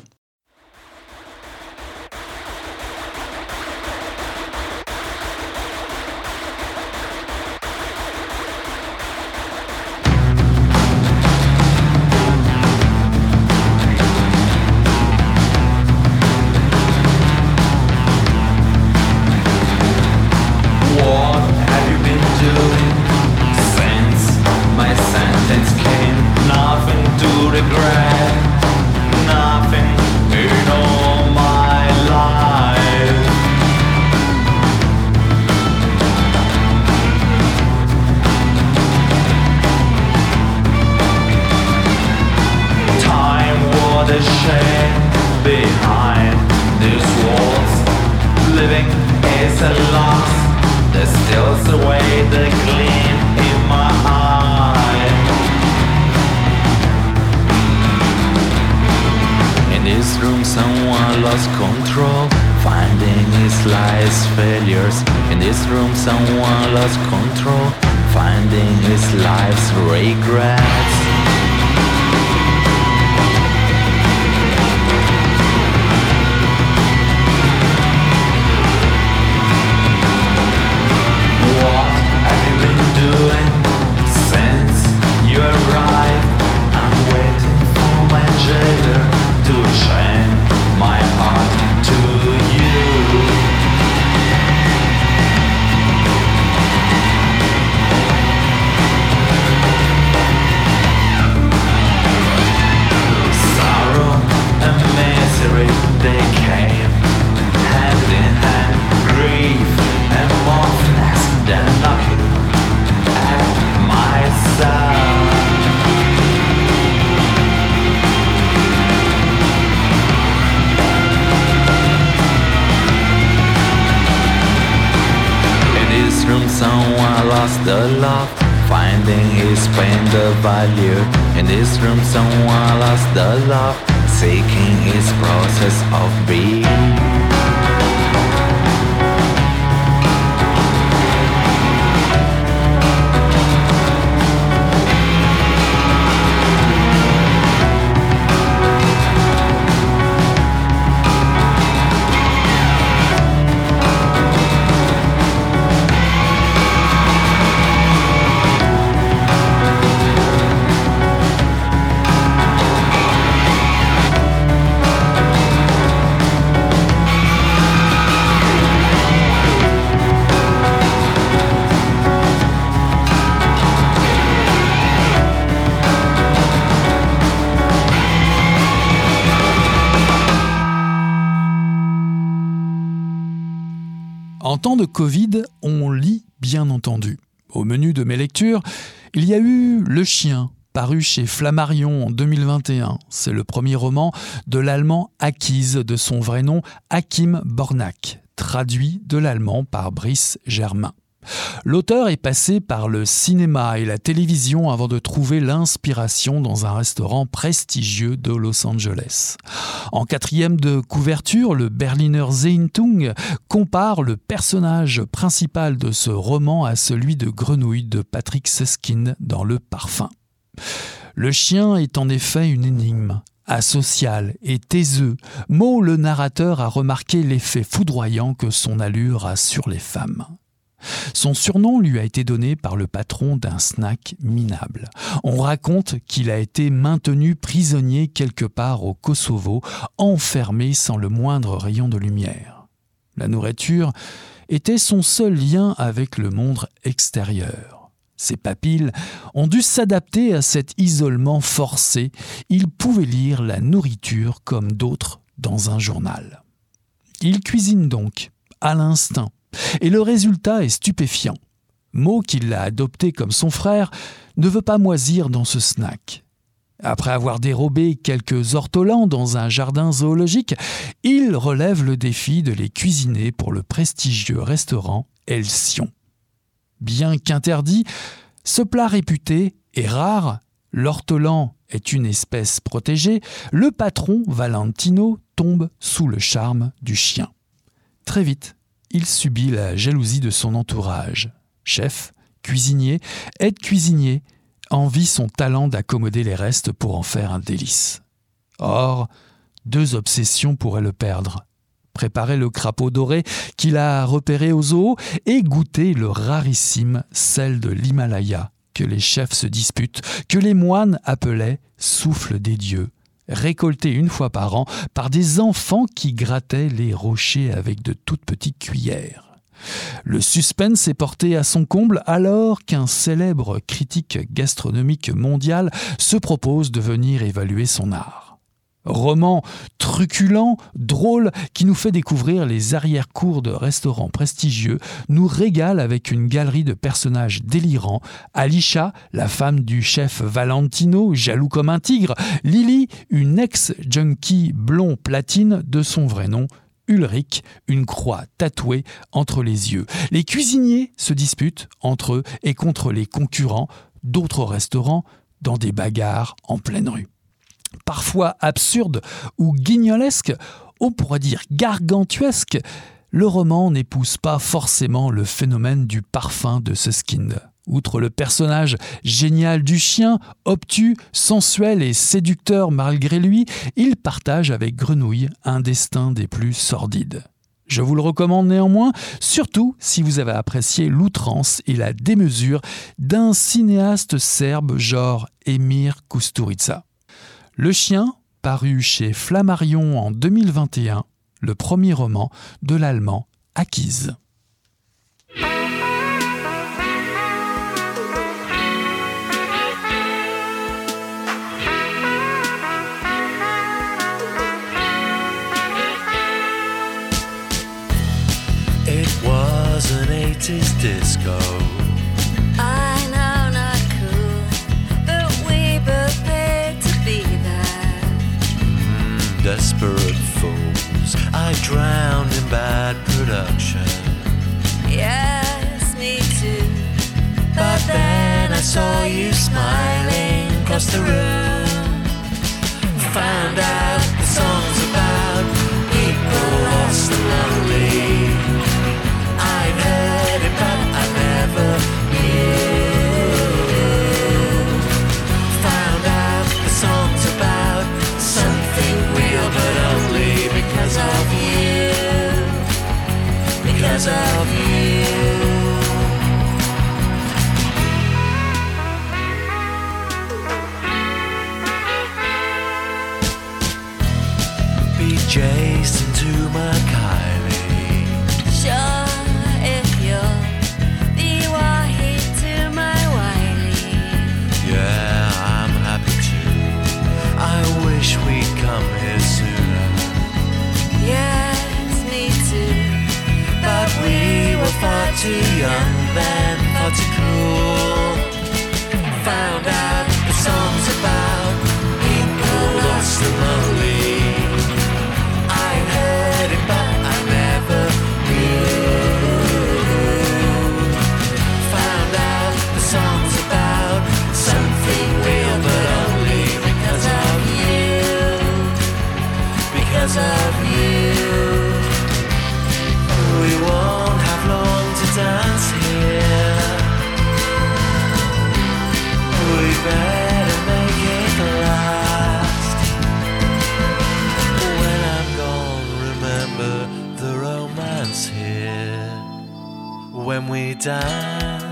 and lost. There's still the way the gleam in my eye. In this room, someone lost control. Finding his lies, failures. In this room, someone lost control. Finding his life's regrets. Temps de Covid, on lit bien entendu. Au menu de mes lectures, il y a eu Le Chien, paru chez Flammarion en 2021. C'est le premier roman de l'allemand Acquise, de son vrai nom Hakim Bornak, traduit de l'allemand par Brice Germain. L'auteur est passé par le cinéma et la télévision avant de trouver l'inspiration dans un restaurant prestigieux de Los Angeles. En quatrième de couverture, le Berliner Zeitung compare le personnage principal de ce roman à celui de Grenouille de Patrick Seskin dans Le Parfum. Le chien est en effet une énigme, asocial et taiseux, mot le narrateur a remarqué l'effet foudroyant que son allure a sur les femmes. Son surnom lui a été donné par le patron d'un snack minable. On raconte qu'il a été maintenu prisonnier quelque part au Kosovo, enfermé sans le moindre rayon de lumière. La nourriture était son seul lien avec le monde extérieur. Ses papilles ont dû s'adapter à cet isolement forcé. Il pouvait lire la nourriture comme d'autres dans un journal. Il cuisine donc, à l'instinct, et le résultat est stupéfiant. Mo, qui l'a adopté comme son frère, ne veut pas moisir dans ce snack. Après avoir dérobé quelques ortolans dans un jardin zoologique, il relève le défi de les cuisiner pour le prestigieux restaurant Elsion. Bien qu'interdit, ce plat réputé est rare, l'ortolan est une espèce protégée, le patron Valentino tombe sous le charme du chien. Très vite, il subit la jalousie de son entourage. Chef, cuisinier, aide-cuisinier, envie son talent d'accommoder les restes pour en faire un délice. Or, deux obsessions pourraient le perdre. Préparer le crapaud doré qu'il a repéré au zoo et goûter le rarissime sel de l'Himalaya que les chefs se disputent, que les moines appelaient souffle des dieux, récolté une fois par an par des enfants qui grattaient les rochers avec de toutes petites cuillères. Le suspense est porté à son comble alors qu'un célèbre critique gastronomique mondial se propose de venir évaluer son art. Roman truculent, drôle, qui nous fait découvrir les arrière-cours de restaurants prestigieux, nous régale avec une galerie de personnages délirants. Alicia, la femme du chef Valentino, jaloux comme un tigre. Lily, une ex-junkie blond platine de son vrai nom, Ulrich, une croix tatouée entre les yeux. Les cuisiniers se disputent entre eux et contre les concurrents d'autres restaurants dans des bagarres en pleine rue. Parfois absurde ou guignolesque, on pourrait dire gargantuesque, le roman n'épouse pas forcément le phénomène du parfum de ce skind. Outre le personnage génial du chien, obtus, sensuel et séducteur malgré lui, il partage avec Grenouille un destin des plus sordides. Je vous le recommande néanmoins, surtout si vous avez apprécié l'outrance et la démesure d'un cinéaste serbe genre Emir Kusturica. Le chien, paru chez Flammarion en 2021, le premier roman de l'allemand Acquise. Desperate fools, I drowned in bad production. Yes, me too. But then I saw you smiling across the room. Found out the song's about people lost and lonely. Because of you. Be Jason to my too young man for to cruise. we die?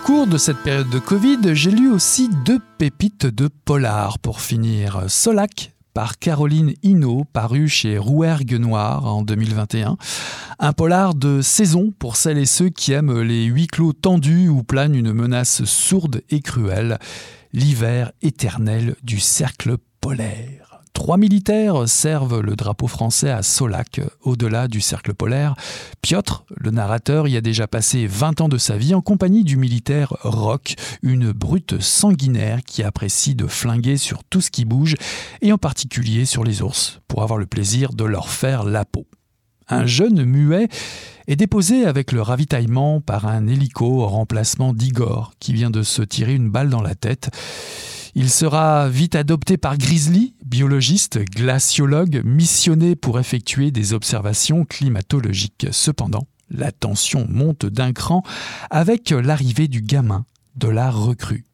Cours de cette période de Covid, j'ai lu aussi deux pépites de polar pour finir. Solac par Caroline Hinault, paru chez Rouergue Noir en 2021. Un polar de saison pour celles et ceux qui aiment les huis clos tendus où plane une menace sourde et cruelle, l'hiver éternel du cercle polaire. Trois militaires servent le drapeau français à Solac, au-delà du cercle polaire. Piotr, le narrateur, y a déjà passé 20 ans de sa vie en compagnie du militaire Rock, une brute sanguinaire qui apprécie de flinguer sur tout ce qui bouge, et en particulier sur les ours, pour avoir le plaisir de leur faire la peau. Un jeune muet est déposé avec le ravitaillement par un hélico au remplacement d'Igor, qui vient de se tirer une balle dans la tête. Il sera vite adopté par Grizzly, biologiste, glaciologue, missionné pour effectuer des observations climatologiques. Cependant, la tension monte d'un cran avec l'arrivée du gamin, de la recrue.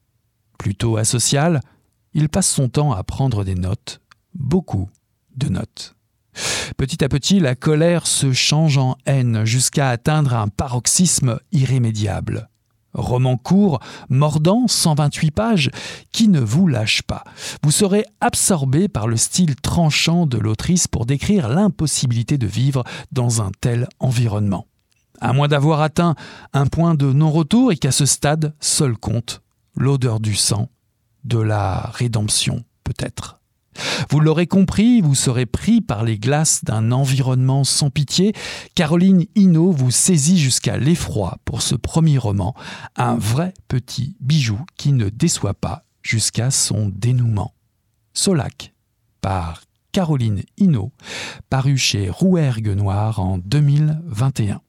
Plutôt asocial, il passe son temps à prendre des notes, beaucoup de notes. Petit à petit, la colère se change en haine jusqu'à atteindre un paroxysme irrémédiable roman court, mordant, 128 pages, qui ne vous lâche pas. Vous serez absorbé par le style tranchant de l'autrice pour décrire l'impossibilité de vivre dans un tel environnement. À moins d'avoir atteint un point de non-retour et qu'à ce stade, seul compte l'odeur du sang, de la rédemption peut-être. Vous l'aurez compris, vous serez pris par les glaces d'un environnement sans pitié. Caroline Hinault vous saisit jusqu'à l'effroi pour ce premier roman, un vrai petit bijou qui ne déçoit pas jusqu'à son dénouement. Solac, par Caroline Hinault, paru chez Rouergue Noir en 2021.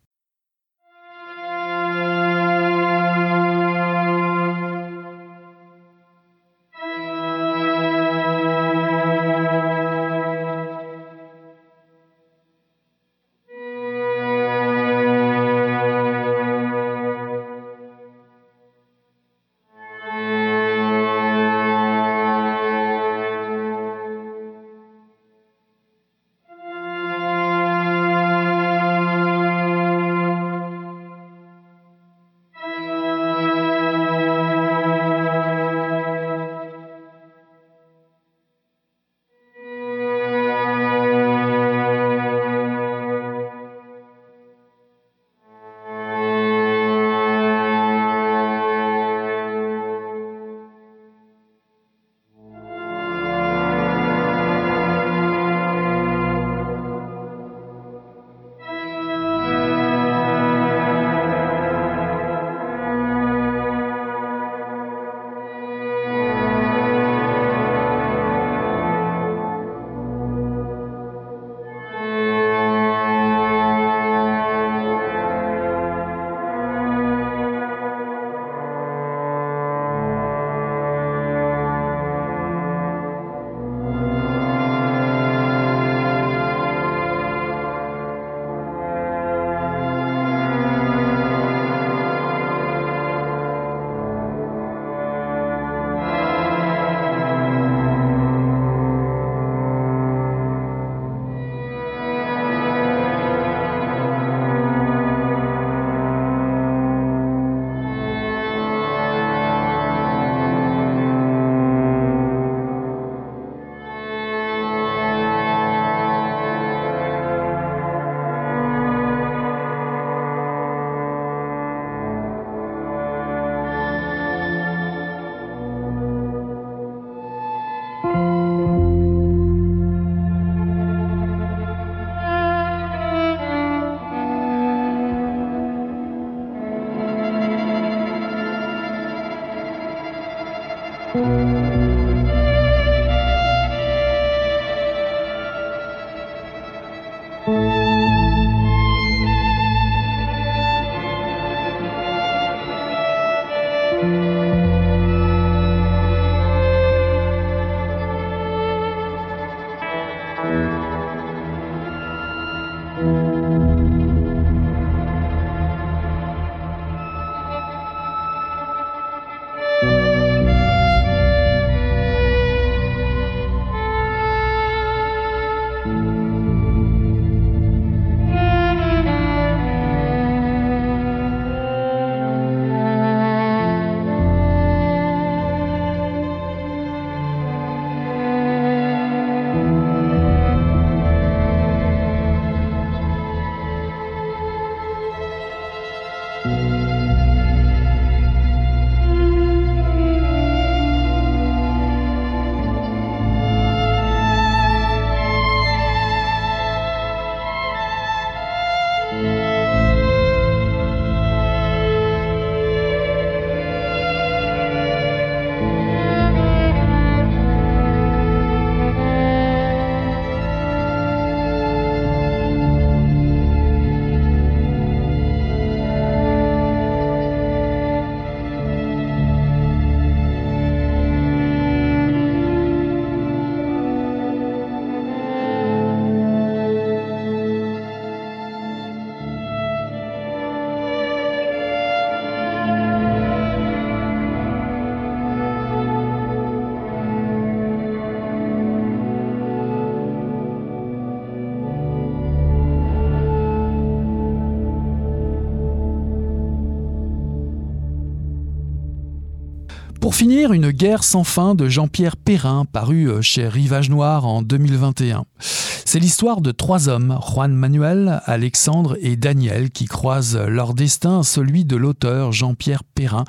Finir, une guerre sans fin de Jean-Pierre Perrin, paru euh, chez Rivage Noir en 2021. C'est l'histoire de trois hommes, Juan Manuel, Alexandre et Daniel, qui croisent leur destin, celui de l'auteur Jean-Pierre Perrin,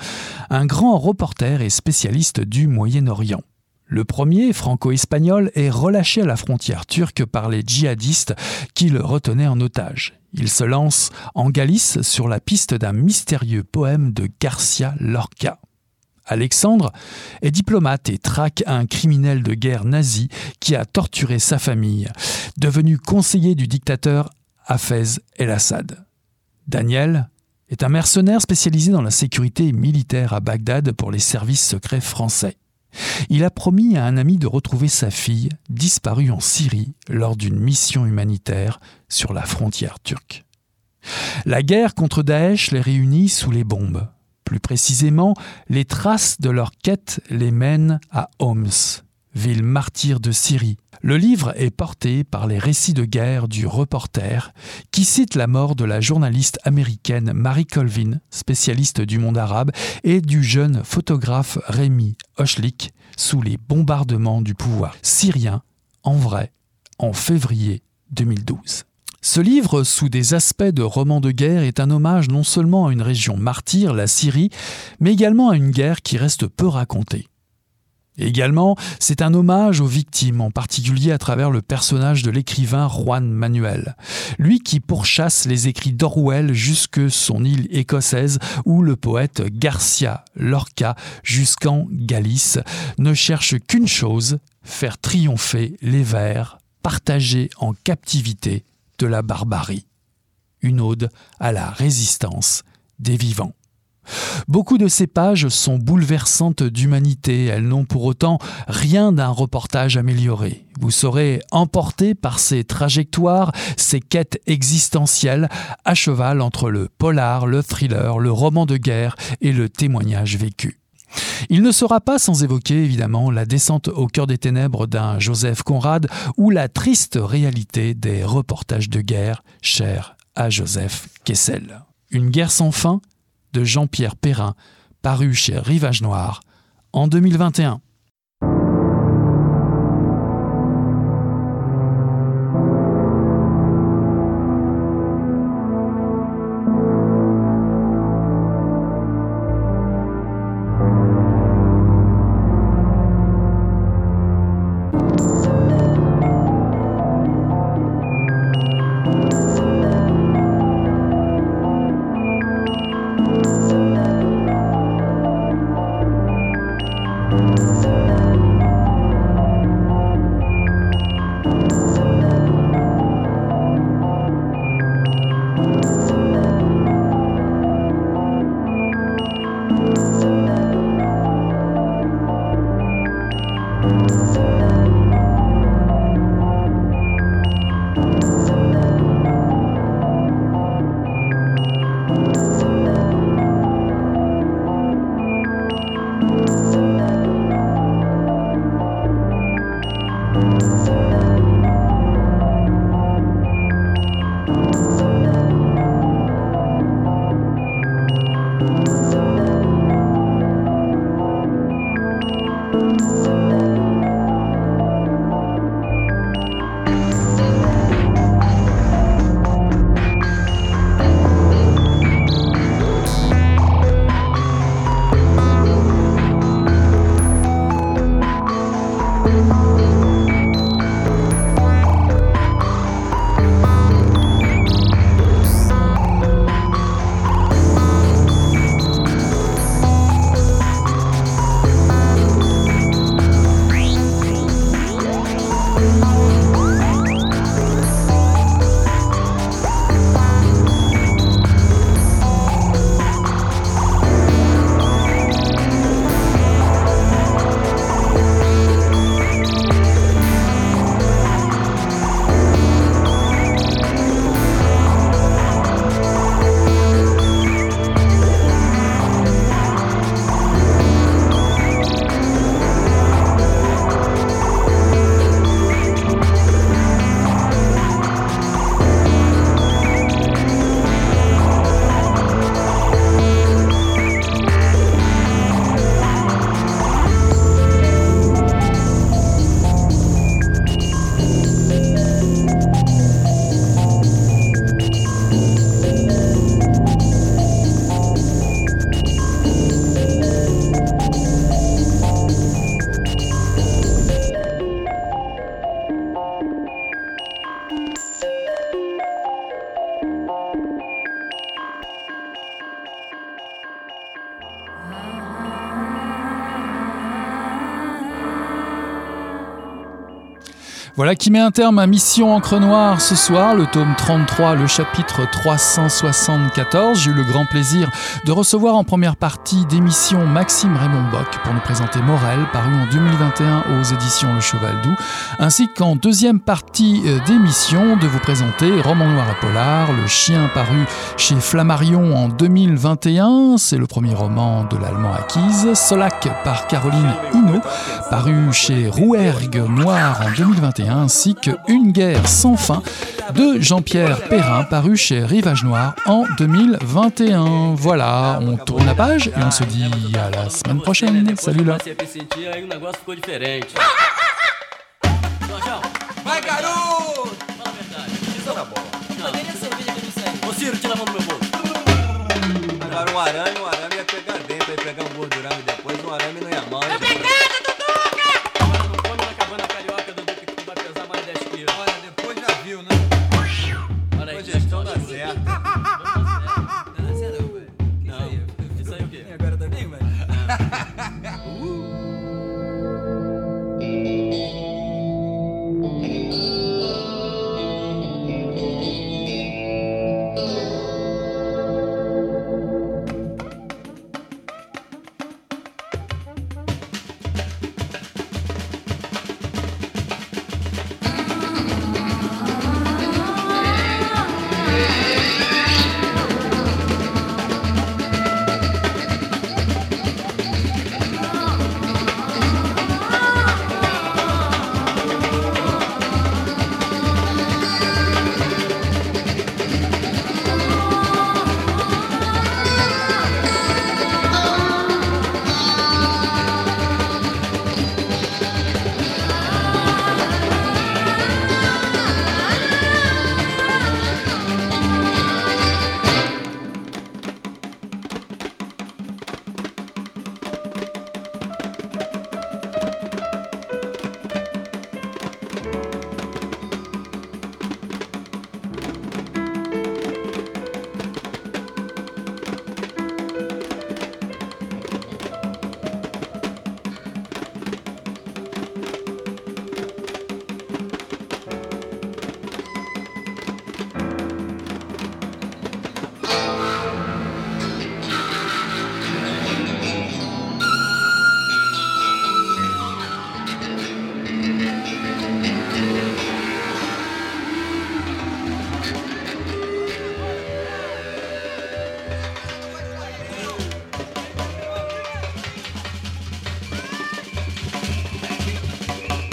un grand reporter et spécialiste du Moyen-Orient. Le premier, franco-espagnol, est relâché à la frontière turque par les djihadistes qui le retenaient en otage. Il se lance en Galice sur la piste d'un mystérieux poème de Garcia Lorca. Alexandre est diplomate et traque un criminel de guerre nazi qui a torturé sa famille, devenu conseiller du dictateur Hafez el-Assad. Daniel est un mercenaire spécialisé dans la sécurité militaire à Bagdad pour les services secrets français. Il a promis à un ami de retrouver sa fille, disparue en Syrie lors d'une mission humanitaire sur la frontière turque. La guerre contre Daesh les réunit sous les bombes. Plus précisément, les traces de leur quête les mènent à Homs, ville martyre de Syrie. Le livre est porté par les récits de guerre du reporter qui cite la mort de la journaliste américaine Mary Colvin, spécialiste du monde arabe, et du jeune photographe Rémi Hochlik sous les bombardements du pouvoir syrien en vrai en février 2012. Ce livre, sous des aspects de roman de guerre, est un hommage non seulement à une région martyre, la Syrie, mais également à une guerre qui reste peu racontée. Également, c'est un hommage aux victimes, en particulier à travers le personnage de l'écrivain Juan Manuel, lui qui pourchasse les écrits d'Orwell jusque son île écossaise, où le poète Garcia Lorca, jusqu'en Galice, ne cherche qu'une chose, faire triompher les vers, partagés en captivité de la barbarie. Une ode à la résistance des vivants. Beaucoup de ces pages sont bouleversantes d'humanité, elles n'ont pour autant rien d'un reportage amélioré. Vous serez emporté par ces trajectoires, ces quêtes existentielles, à cheval entre le polar, le thriller, le roman de guerre et le témoignage vécu. Il ne sera pas sans évoquer évidemment la descente au cœur des ténèbres d'un Joseph Conrad ou la triste réalité des reportages de guerre chers à Joseph Kessel. Une guerre sans fin de Jean-Pierre Perrin, paru chez Rivage Noir en 2021. Bye. Voilà qui met un terme à Mission Encre Noire ce soir, le tome 33, le chapitre 374. J'ai eu le grand plaisir de recevoir en première partie d'émission Maxime Raymond Bock pour nous présenter Morel, paru en 2021 aux éditions Le Cheval Doux, ainsi qu'en deuxième partie euh, d'émission de vous présenter Roman Noir et Polar, Le Chien paru chez Flammarion en 2021, c'est le premier roman de l'allemand acquise, Solac par Caroline Hinault, paru chez Rouergue Noir en 2021 ainsi que Une guerre sans fin de Jean-Pierre Perrin, paru chez Rivage Noir en 2021. Voilà, on tourne la page et on se dit à la semaine prochaine. Salut là.